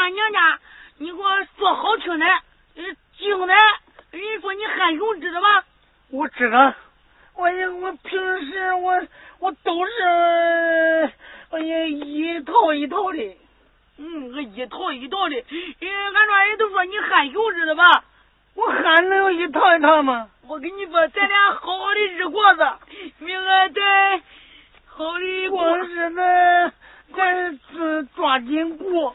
俺娘家，你给我说好听的，精的，人家说你汉雄知道吧？我知道，我我平时我我都是我也一套一套的。嗯，我一套一套的，俺庄人都说你汉雄知道吧？我憨能有一套一套吗？我跟你说，咱俩好好的日过子，明儿咱好的过日子，咱是抓紧过。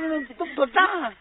这个都多大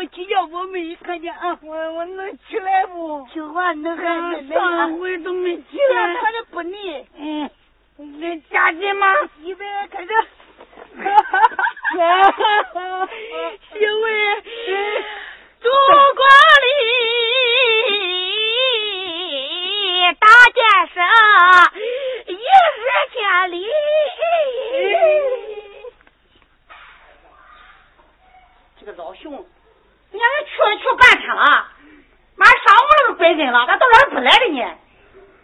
京中。你哪人你看人去了去半天了？马上晌午了都该分了咋到这还不来了呢？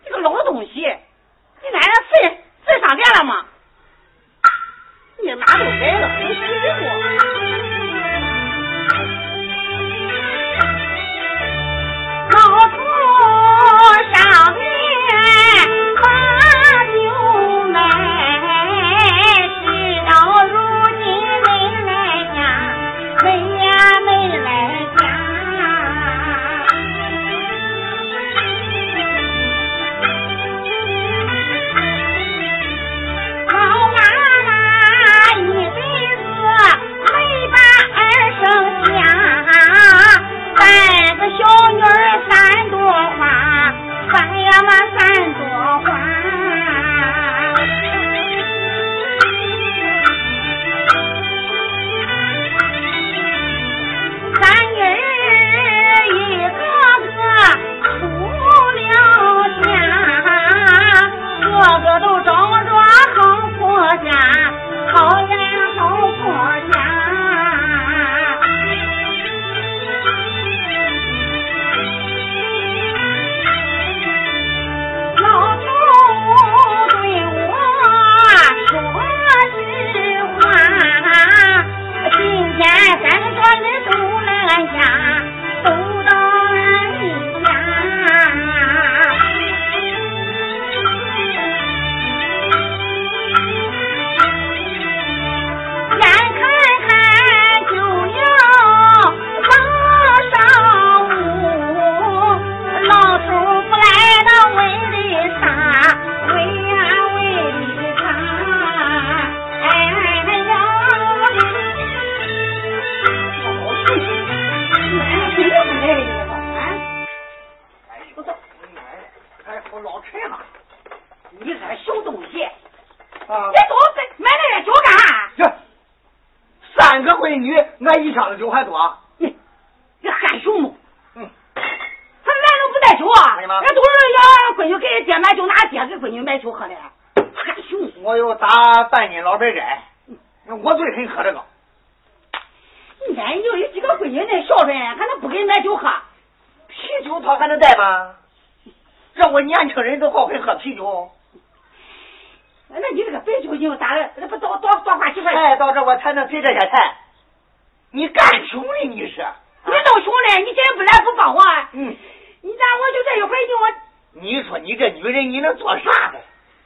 你个老东西你奶奶睡睡商店了吗？你妈都来了你洗衣服我又打半斤老白斋，我最恨喝这个。俺就有几个闺女那孝顺，还能不给你买酒喝？啤酒他还能带吗？这我年轻人都好会喝啤酒。那你这个白酒精咋的？那不多多多花几块钱？到这我才能给这些钱。你干穷的你是？你弄穷嘞？你今天不来不帮我？嗯。你咋我就这一回你我？你说你这女人你能做啥的？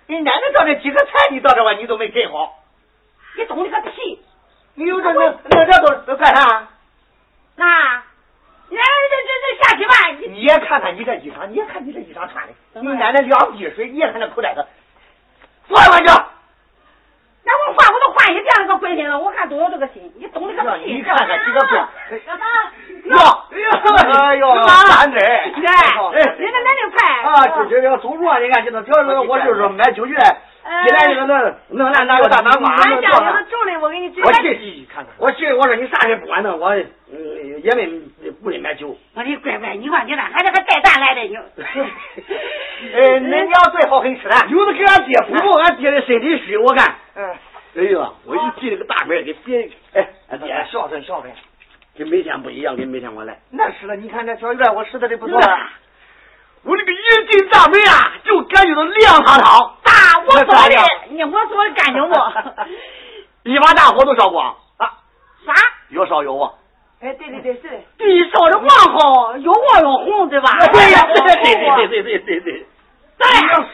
你奶奶到这几个菜你到这吧你都没给好。你懂你个屁！你有这那那这都都干啥？那。奶奶，这这这下去吧。你也看看你这衣裳，你也看你这衣裳穿的，你奶奶两滴水，你也看那口袋子，坐下去。那我换，我都换一这样个闺女了，我看都有这个心。你懂这个屁？你看看几个闺。干嘛？哟，哎呦，三子。哎，你那奶奶快。啊，就这个走路啊，你看现在主要是我就是买酒去。进来那个那那那那个大南瓜？俺家里头种的，我给你我去看看。我去，我说你啥也不管弄，我嗯也没不里买酒。我的乖乖，你看你那还这个带蛋来的你。哎，恁娘最好很吃的，有的给俺爹补补，俺爹的身体虚，我看。嗯。哎呦，我一提这个大门给别哎，俺爹孝顺孝顺，跟每天不一样，跟每天我来。那是了，你看这小院我拾掇的不错。我这个一进大门啊，就感觉到凉堂堂。大我做的，你我做的干净不？一把大火都烧光 啊？啥？越烧越旺。哎，对对对，是的。地烧的旺好，越旺越红，对吧？对呀，对对对对对对对。你娘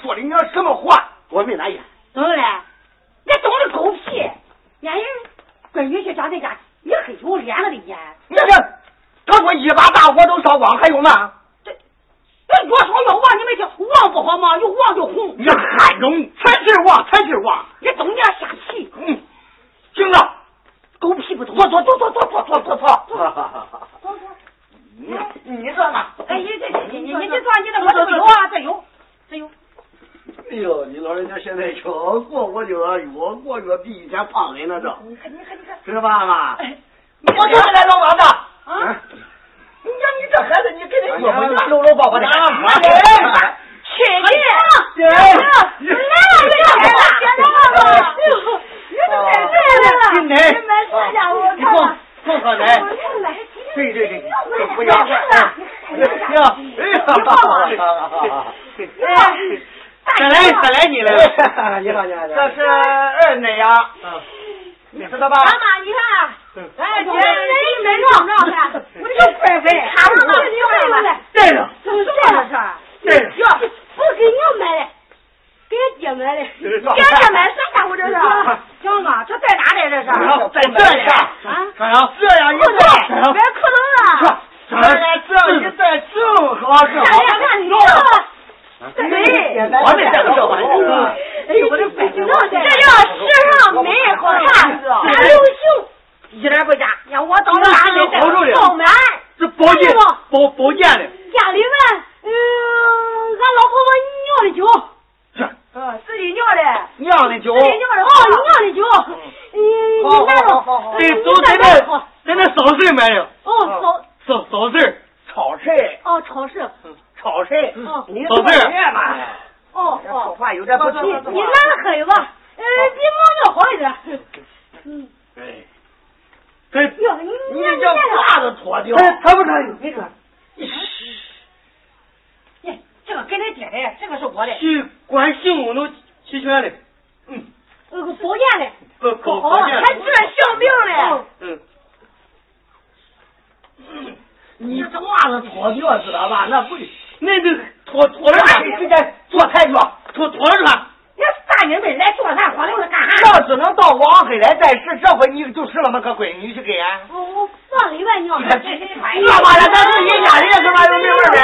你他妈的，咱是一家人，干嘛有没味儿的？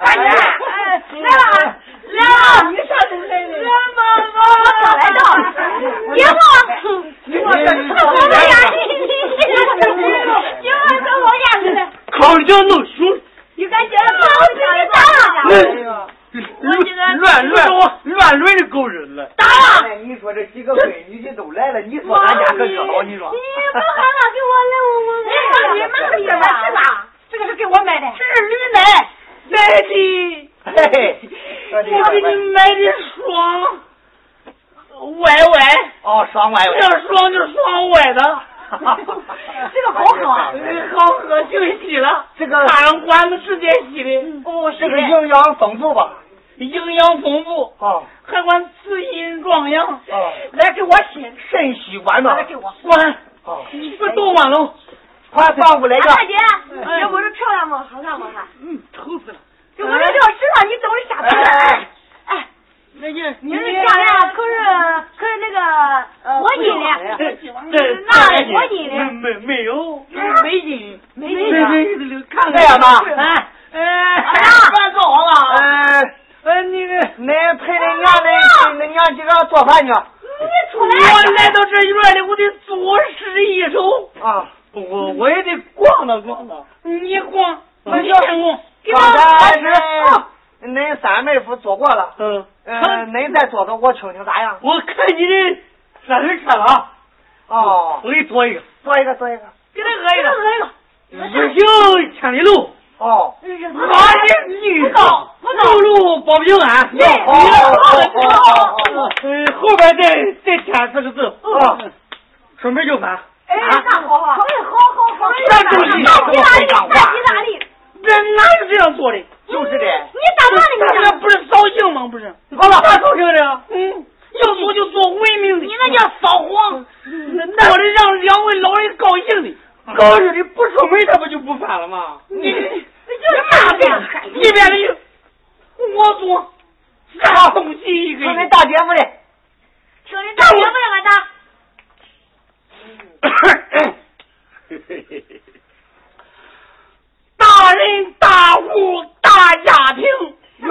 来，来，来，来！来？来，弄。营养丰富吧？营养丰富。哦。还管滋阴壮阳。哦。来给我洗，肾虚管嘛。来给我。管。哦。你不多管喽。快放过来个。大姐，这不是漂亮吗？好看不好看？嗯，丑死了。这我这要知道你等会下班。哎。哎。那你你这项链可是可是那个我印的，这那我印的，没没有，没印，没印的，看这样吧，哎哎，快做好了，嗯，呃，那个，恁陪恁娘恁恁娘几个做饭去。你出来，我来到这院里，我得做诗一首。啊，我我也得逛荡逛荡，你逛，你先逛，刚才是恁三妹夫做过了，嗯。嗯，恁再做个，我听听咋样？我看你的三轮车了。哦，我给你做一个，做一个，做一个，给他喝一个，喝一个。日行千里路。哦。马人女高，路路保平安。哟，好，好，好，嗯，后边再再添四个字。啊。顺便就翻。哎，那好好。哎，好好好。那东西大吉大利，大吉大利。这哪有这样做的？就是的。你咋办的？你这不是扫兴吗？不是。好了，啥扫兴的？嗯，要做就做文明的。你那叫扫黄。做的让两位老人高兴的，高日的不出门，他不就不翻了吗？你你就哪边？一边的我做，啥东西一个？听你大姐夫的。听你大姐夫的，俺打。大人大户大家庭，大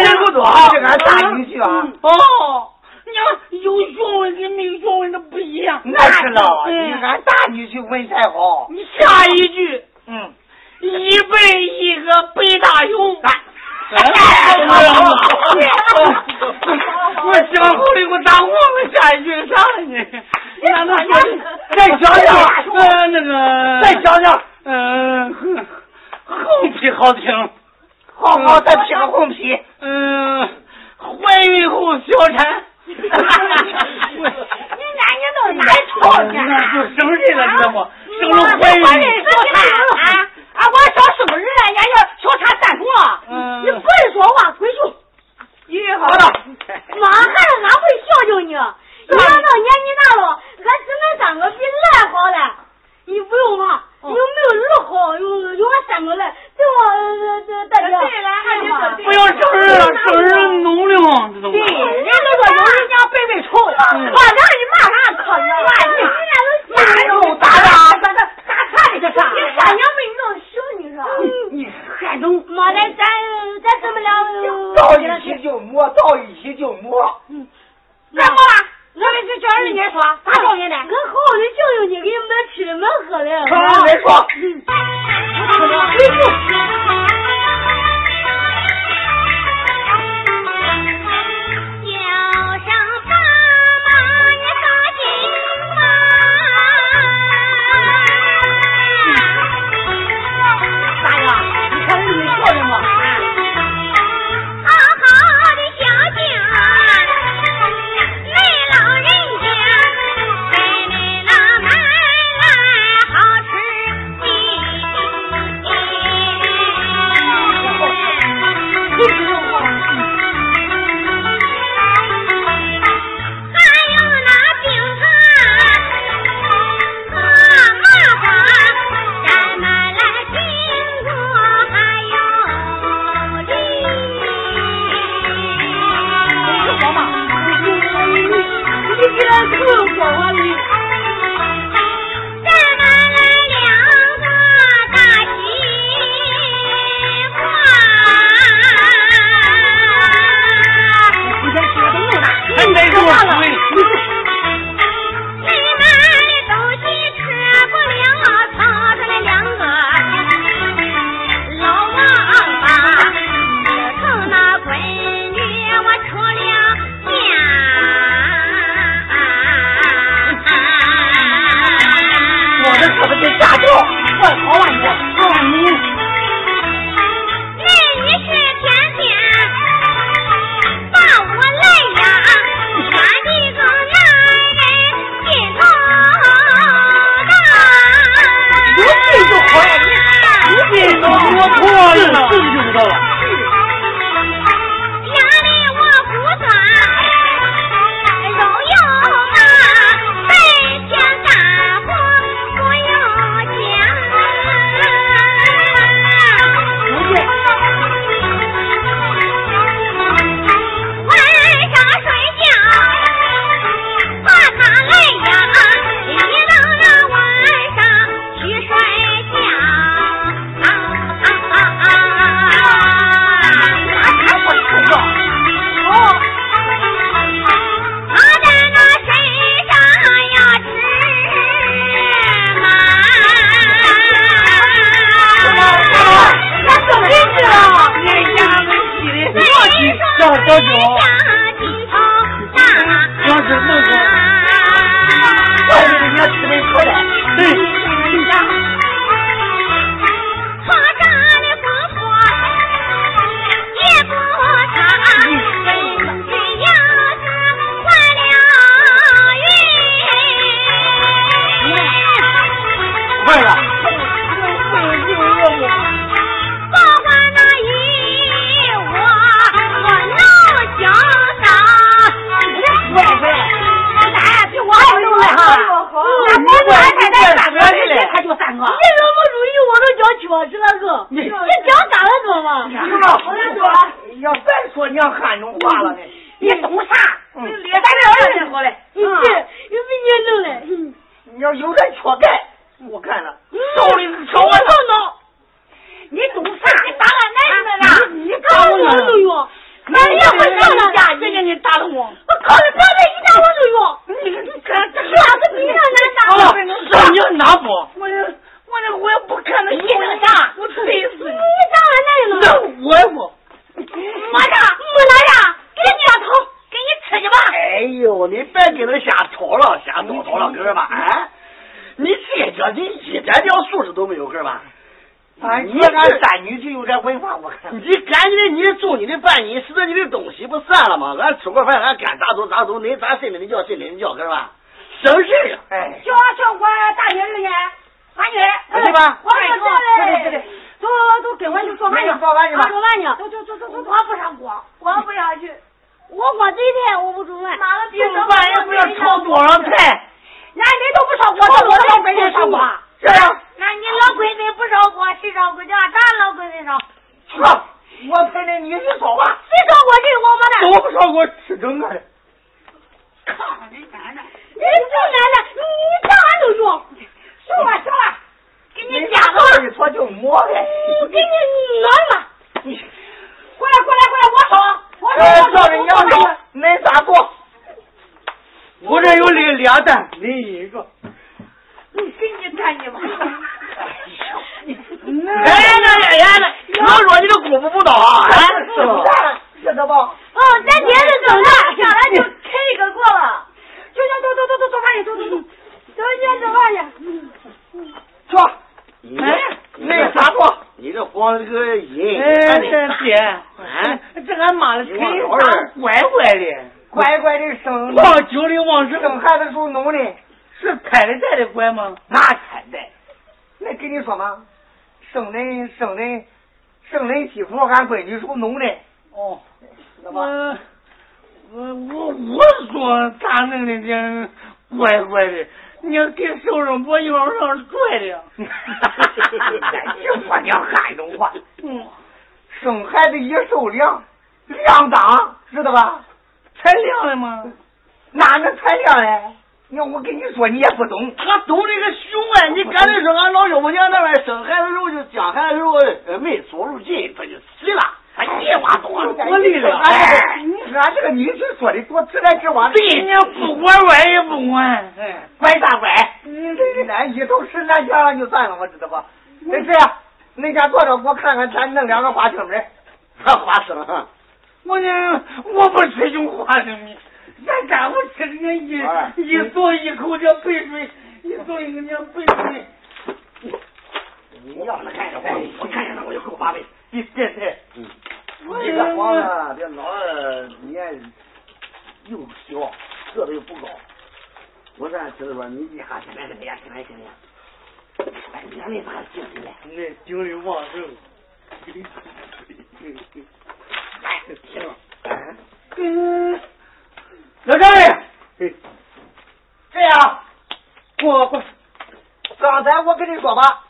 人不多，这俺大女婿啊。哦，有学问跟没有学问的不一样。那是了，你俺大女婿文才好。你下一句，嗯，一辈一个北大勇。哎，我想好了，我咋忘了下一句啥了呢？那那再讲讲，呃，那个再讲讲，嗯，横批好听，好好再批个横批。你你脚咋了怎么嘛，你别说，要再说你要汉中话了。你叫谁？你叫哥吧，省事儿。叫叫我大女儿呢，大姐，对吧？我还要叫嘞，都都跟我去做饭去，做饭去。做饭去，都都都都都，我不上锅，我不要去，我光自己，我不做饭。你做饭也不要炒多少菜，男人都不烧锅，炒多少菜你锅，是不是？那你老闺女不烧锅，谁烧锅？叫咱老闺女烧。我，我陪你，你去烧吧。谁烧锅？这个王八蛋。不烧锅，吃蒸的。人奶奶，你？行了行了，给你吧。一就抹开。给你。过来过来过来，我说我我。咋过？我这有两两担，一个。你给你干你吧。哎呀，我说你的功夫不到啊，是吧？知道不？哦，咱爹是走的，将来就开一个过了。走走走走你要做饭去坐。哎那个啥坐？你这黄个爷哎这姐这俺妈的腿咋乖乖的？乖乖的生往酒里往生孩子时候弄的是开的这的乖吗？那开的那跟你说嘛。生的生的生的媳妇俺闺女时候弄的。哦。那么我我说咋弄的这怪怪的，你给手上婆子往上拽的，呀。你说！娘汉中话，嗯，生孩子也受凉，凉当知道吧？才凉了吗？哪能才凉嘞？你我跟你说，你也不懂。他懂这个熊啊！你刚才说俺老幺婆娘那边生孩子时候就将孩子时候没锁住劲，他就急了。哎呀，我多，多厉害！俺这个女婿说的多，直来直往。对，你要不管管也不管，管啥管？你这俺一头是俺想了就算了，我知道吧？没事样，恁先坐着，我看看咱弄两个花生米。啥花生？我呢，我不吃用花生米，咱家不吃的那一一嘬一口这白水，一嘬一个那白水。你要是看见话，我看见了我就够八百。你 别再。嗯。你这慌了，这闹了，你又小，个子又不高。我在这说，你一下进来进来呀，进来进来。哎，你那精力？旺盛。哎，老张嘞，这样，我我，刚才我跟你说吧。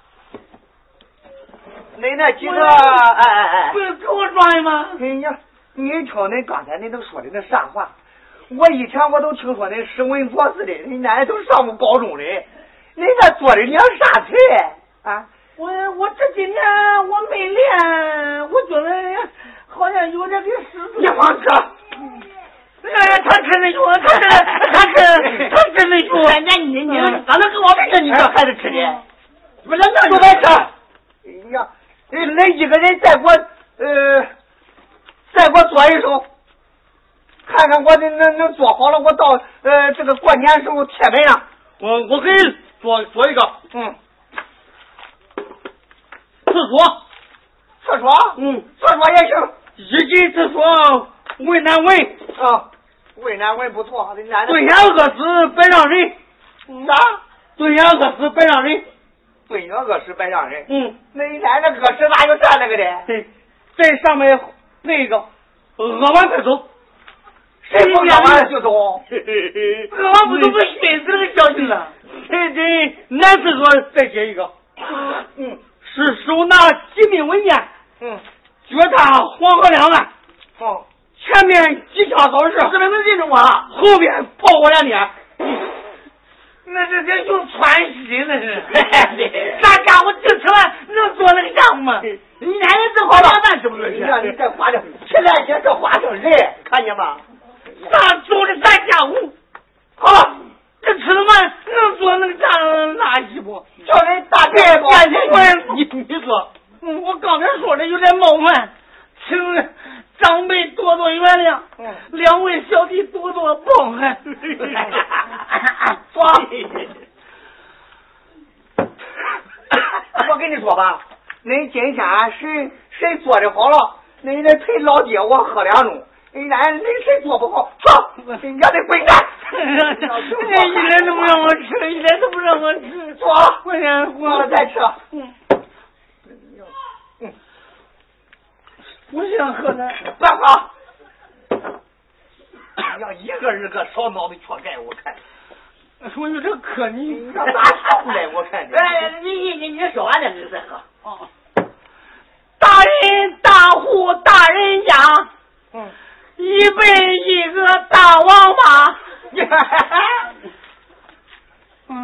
恁那几个，哎哎哎，不给我装的吗？哎呀，你听恁刚才恁都说的那啥话？我以前我都听说恁史文博似的，恁奶奶都上过高中的，恁那做的娘啥菜啊？我我这几年我没练，我觉得好像有点给失你放吃。哎，他吃那药，他吃他吃他吃那酒。那你你咋能跟我们呢？你这孩子吃的，不是那就吃。哎呀。那一个人再给我呃，再给我做一手，看看我能能能做好了，我到呃这个过年时候贴门上。我我给你做做一个，嗯，厕所，厕所，嗯，厕所也行，一进厕所问难闻啊。为难为不错，为难。蹲下饿死，别让人。啊？蹲下饿死，别让人。蹲下饿死白让人。嗯，那你看那饿死哪有站那个的？对，在上面配一个，饿完快走。谁不饿完就走？饿完不走不熏死那个小心了。这这男厕所再写一个，嗯是手拿机密文件，嗯，脚踏黄河两岸，哦，前面机枪扫射，这边能进中啊？后边炮火连天。那这这用穿西那是。咱家伙就吃完能做那个样吗？你奶奶这花两饭是不是？你看你这花的，现在些这花成人，看见吗？咱做的咱家务，好了，这吃了饭能做那个啥垃圾不？叫人大概吧。我你你说，嗯我刚才说的有点冒犯，请长辈多多原谅，嗯两位小弟多多包涵。说，我跟你说吧，恁今天谁谁做的好了，恁得陪老爹我喝两盅。人家恁谁做不好，走，人家得滚蛋。一点都不让我吃，一点都不让我吃。坐，我先我再吃。嗯，我想喝奶。别喝。要一个二个少脑袋缺钙，我看。我有点渴，你你咋出来？我看你。哎，你你你你说完了，你再喝。哦。大人大户大人家，嗯。一辈一个大王八。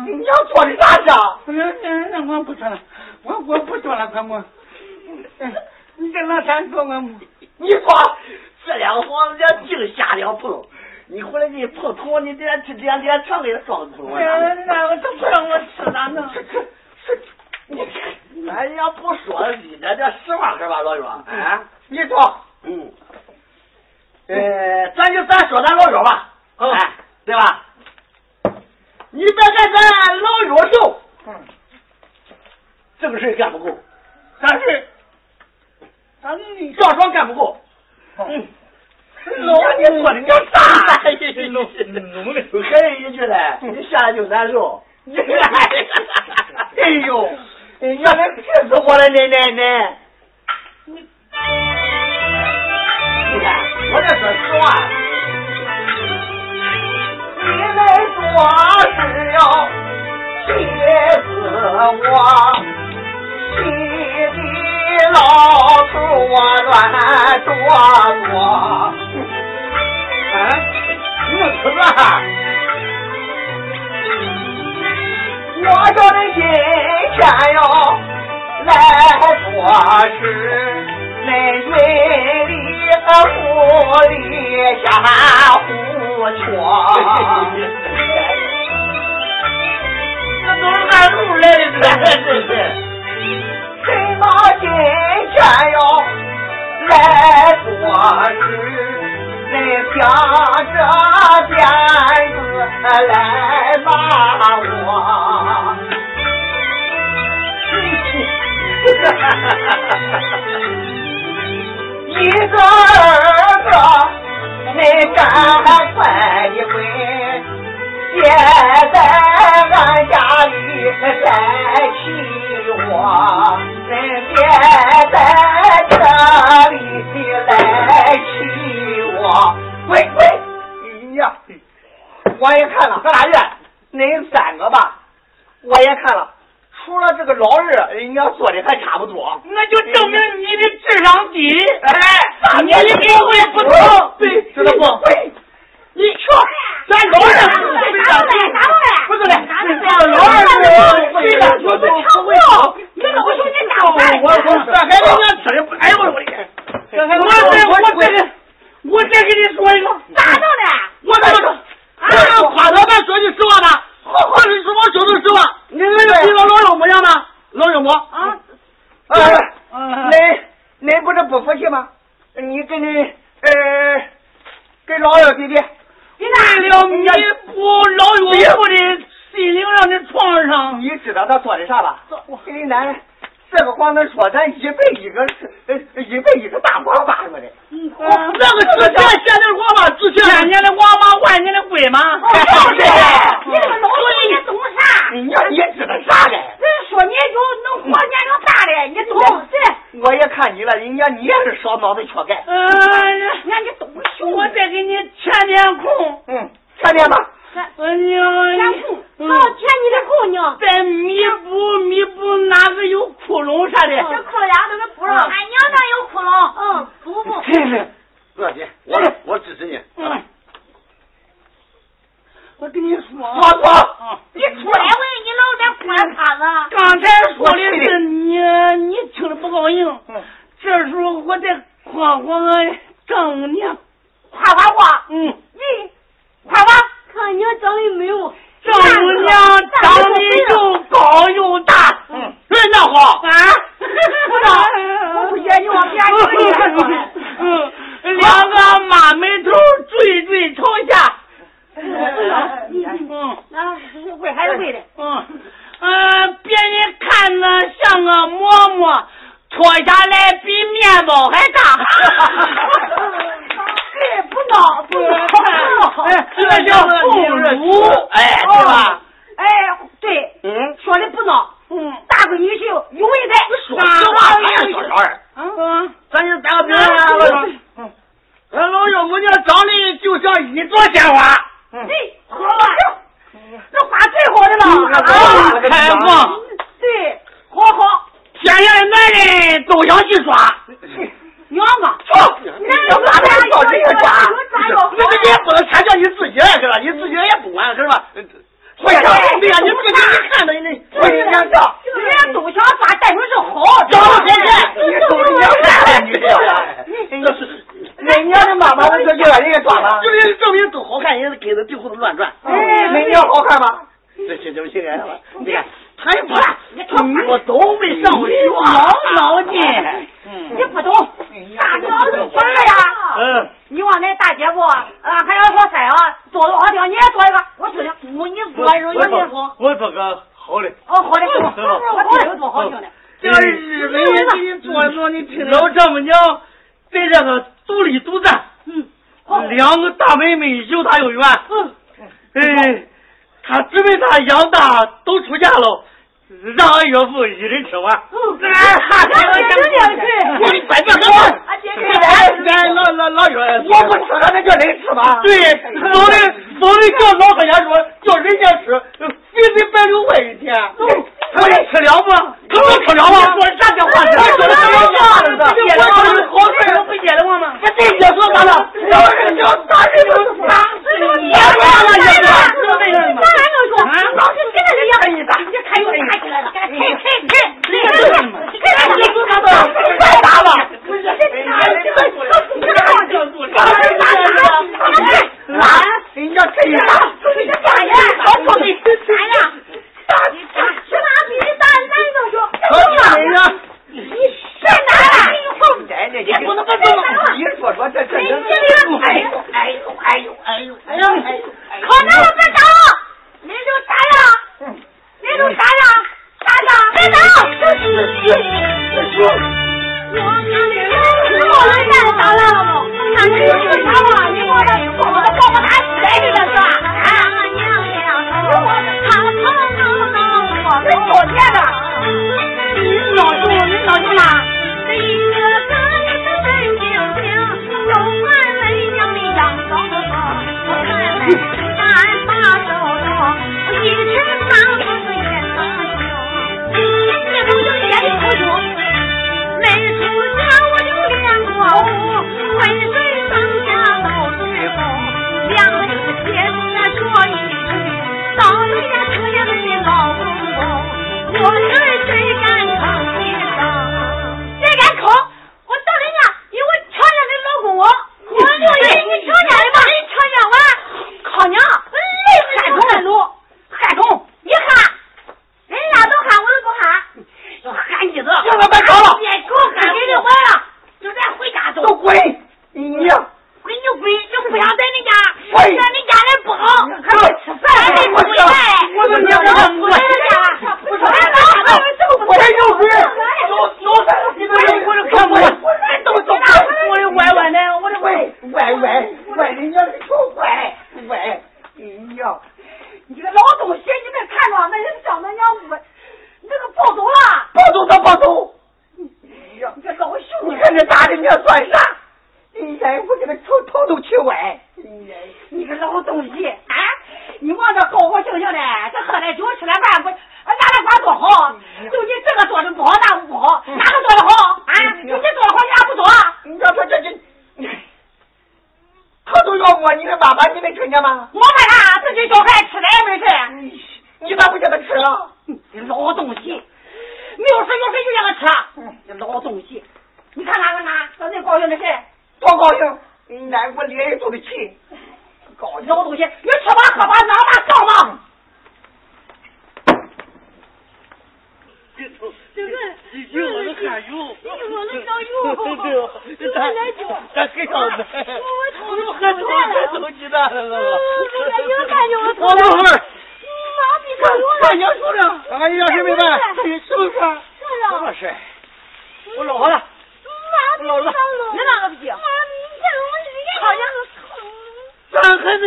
你要做的啥事？那我不说了，我我不说了，快我。你这老三说我，你说这两个房子叫净瞎两碰，你回来你碰头，你这这两天常给他撞头啊！那我都不让我吃咋弄？你哎呀，不说你那这实话是吧，老岳？啊，你说，嗯，呃，咱就咱说咱老岳吧，哎，对吧？你别看咱老岳秀，嗯，这个事干不够，但是，咱赵爽干不够，嗯，老你说的叫啥？弄的，还有一句嘞，你下来就难受。哎呦，原来气死我了，奶奶奶！你看，我这说实话，你们做事要气死我，气的老头我乱哆嗦。啊，你们吃饭？我叫你今天要来做事，恁云里和雾里瞎胡说。这都是按路来的，这是。什么今天要来做事？你想着辫子来骂我。一个二个，你赶快一回，别在俺家里再气我，恁别在这里来气我。喂喂，哎呀，我也看了，搁哪去？恁三个吧，我也看了。除了这个老二，人家做的还差不多。那就证明你的智商低。哎，你一定会不同。对，知道不？对，你去，咱老二拿过来，拿过来，拿过来。不是的，拿过来。老二是为了我们抢不，你老兄弟打饭。我我这还人家吃的，哎呦我的天！我再我再我再给你说一个，咋弄的？我咋弄？我要夸他咱，说句实话吧，好好的说，我说句实话，你那个那老岳母娘吗？老岳母啊，啊，恁恁不是不服气吗？你跟你呃，跟老岳弟弟，你那了你不老岳父的心灵让你创伤，你知道他做的啥吧？我给你奶奶。这个话能说咱一辈一个呃一辈一个大王八似的。嗯，那个值钱，现在王八值钱，千年的王八，万年的龟吗？就是，你这个老头你懂啥？你你知道啥嘞？人说你就能活年龄大的，你懂对。我也看你了，人家你也是少脑子缺钙。嗯，人家你懂，我再给你填面空。嗯，填面吧。我娘啊填空要你的空娘。在弥补弥补哪个有窟窿啥的这窟窿俩都能补上俺娘那有窟窿。嗯补补人家！都想抓但春生好，这老太太，都是娘干的女，你这是，恁娘的妈妈都叫叫人家抓了，证明证明都好看，人家跟着地胡子乱转。哎，恁娘好看吗？这这不行啊！你看，他也不赖，我都没上过学。你又大远，哎，他准备他养大都出嫁了，让俺岳父一人吃完。俺俺老老老岳，我不吃，俺那叫人吃嘛？对，走的走的叫老汉。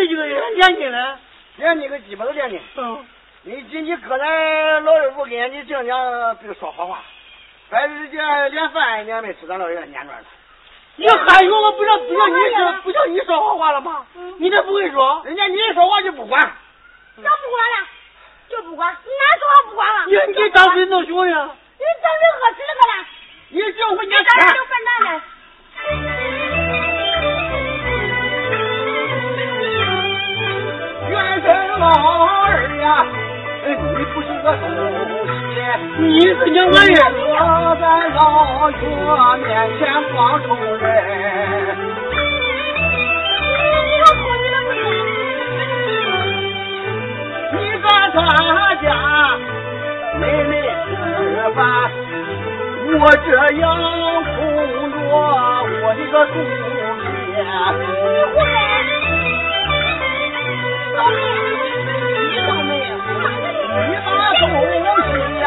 几个月？年轻嘞，年轻个鸡巴都年轻。嗯，你你搁咱老人屋跟人家讲讲别说好话，反正家连饭你也没吃，咱老人撵着了。你喊有我不叫不叫你说不叫你说好话了吗？你这不会说，人家你一说话就不管。嗯、不管了？就不管，哪说话不管了。你你当谁弄熊呢？你当谁饿死了个了？你这回你,你当谁笨蛋了？老二呀，你不是个东西，你是娘们呀，我在老岳面前光冲人。咱家妹妹吃饭，我这样苦着我的个祖先，你。你把东西呀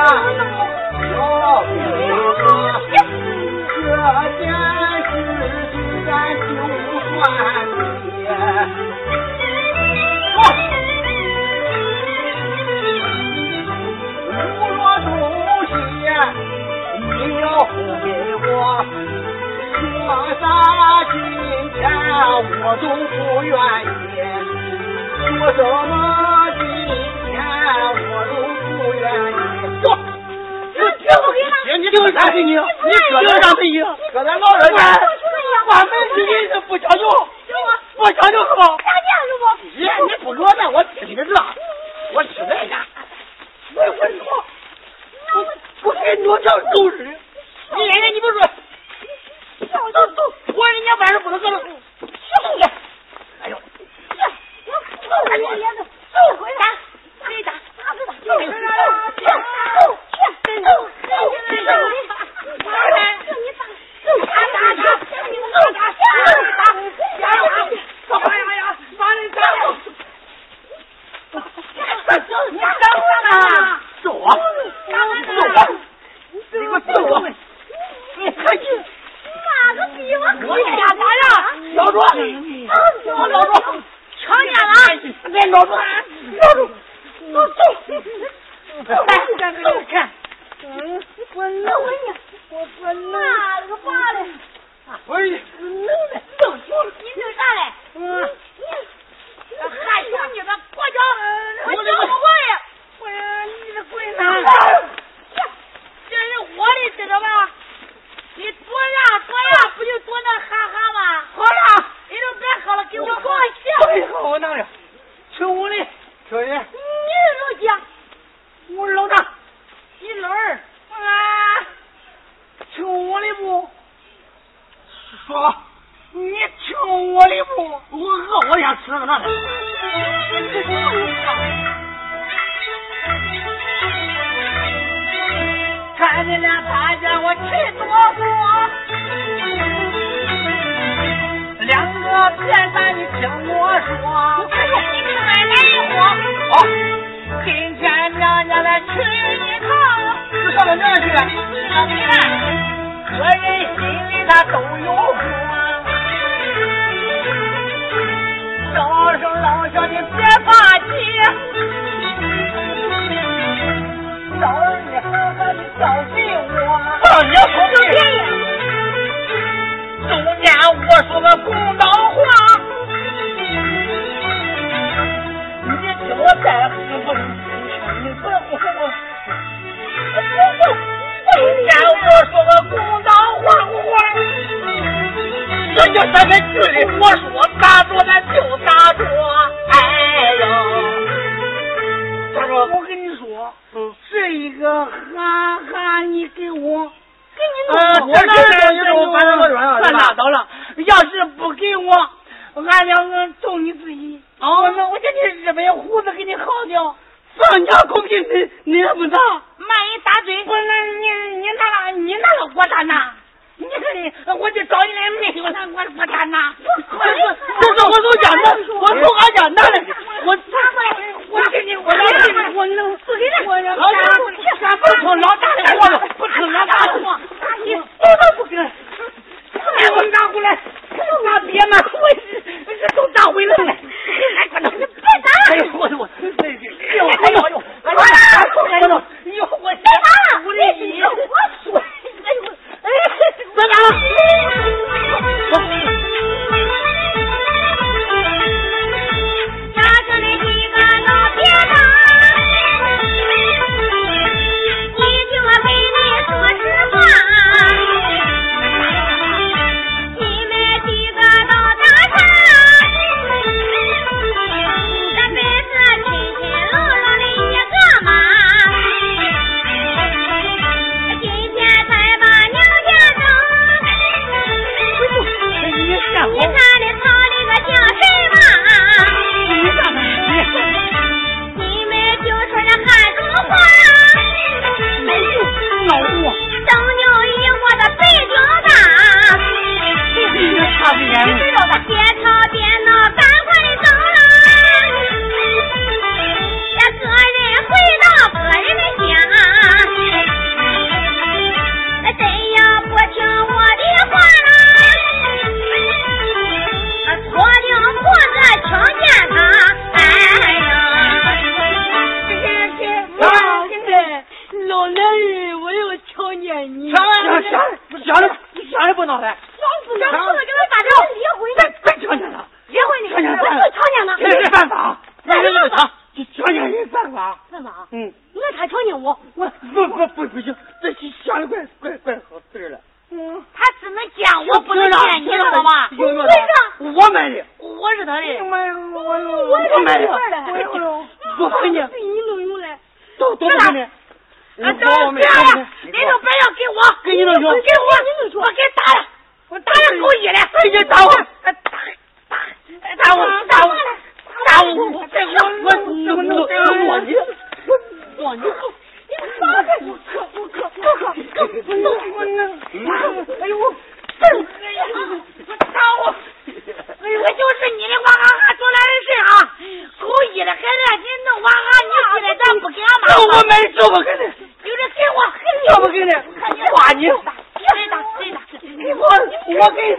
要给我这件事情咱就算我武罗主你要送给我说啥金钱我都不愿意。我怎么今天我都不愿意走我就不给他你就是他你你就是他是你你说的啥是你你是你你说的你你是不讲究是我不讲究是吧讲究是不是你不给我我吃你的我吃这个我我你说我跟你说这狗的你奶奶你不说我日你妈个哈哈，你给我。呃，我这东西我反正我算拉倒了。要是不给我，俺两个揍你自己。我那我叫你日本胡子给你薅掉。放家狗屁，你你也不拿。骂人打嘴。不那你你拿了你拿了我咋拿？你看你，我就找你来没我拿我不拿拿。我说我从家拿，我从俺家拿来，我拿过来，我给你，我给你，我能自己来。我老大，俺不成老大的活了，不成老大的活，你我都不跟。给我拿过来，拿别拿，我这都拿回来了，还管他？别拿！哎呦我我，哎呦哎呦哎呦，哎呦哎呦我别拿！我的衣，我说，哎呦哎呦，打我！哎呦，就是你的娃哈哈做那的事啊，故意的很了。你弄娃哈，你现在咱不给俺妈。那我没这不给你。有人给我，要不给你？我你。谁打谁打？你我我给你。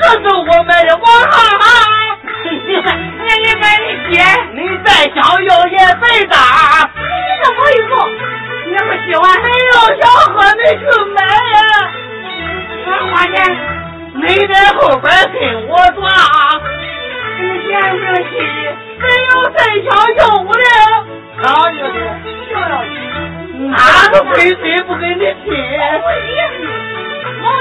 这是我们的王浩浩。你你们的，你再想要也被打。你怎么以后那喜欢？没有想伙你去买呀。我花钱，你在后边跟我抓。你先不要，没有再想要的。哪个鬼谁不跟你拼？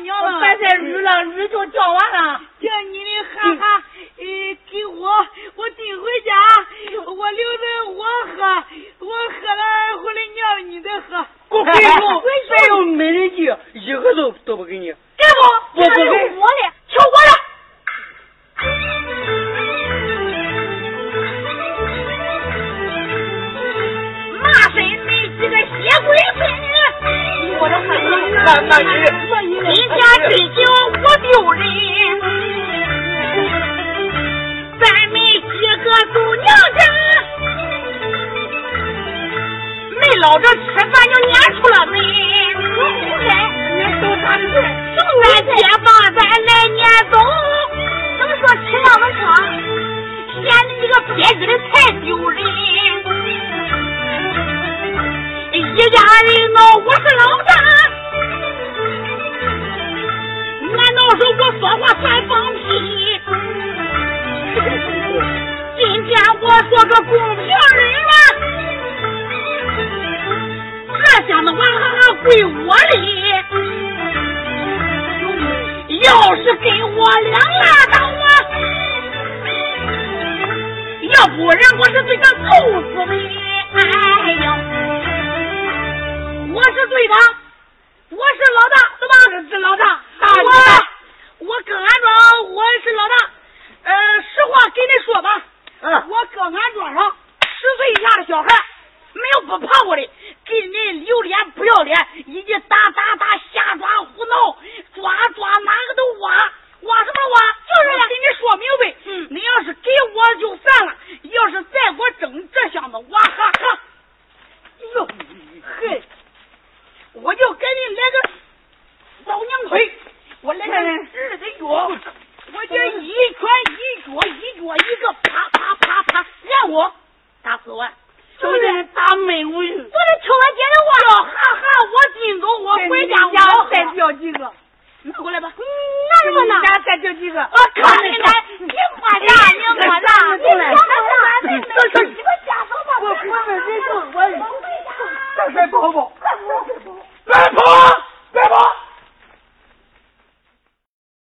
娘了。白菜鱼了，鱼都钓完了。哎，别拿！做个公平人了。这下子娃哈哈归我里，要是给我两拉倒啊，要不然我是对他揍死你。哎呦，我是队长，我是老大，怎么是老大？我我跟俺庄，我是老大。呃，实话跟你说吧，我搁俺庄上十岁以下的小孩没有不怕我的，给你留脸不要脸，以及打打打，瞎抓胡闹，抓抓哪个都挖，挖什么挖？就是要给你说明白。嗯，你要是给我就算了，要是再给我整这箱子，哇哈哈！哟，嘿，我就给你来个老娘腿，我来个日的脚。我这一拳一脚一脚一个啪啪啪啪，让我打死我，就这打没我，我得听我姐的话，哈哈，我进走，我回家我再叫几个，拿过来吧，拿什么呢？再叫几个，我看你来，你摸啥？你摸啥？你摸啥？你说你们下手吧，我我这人多，我这事不好报。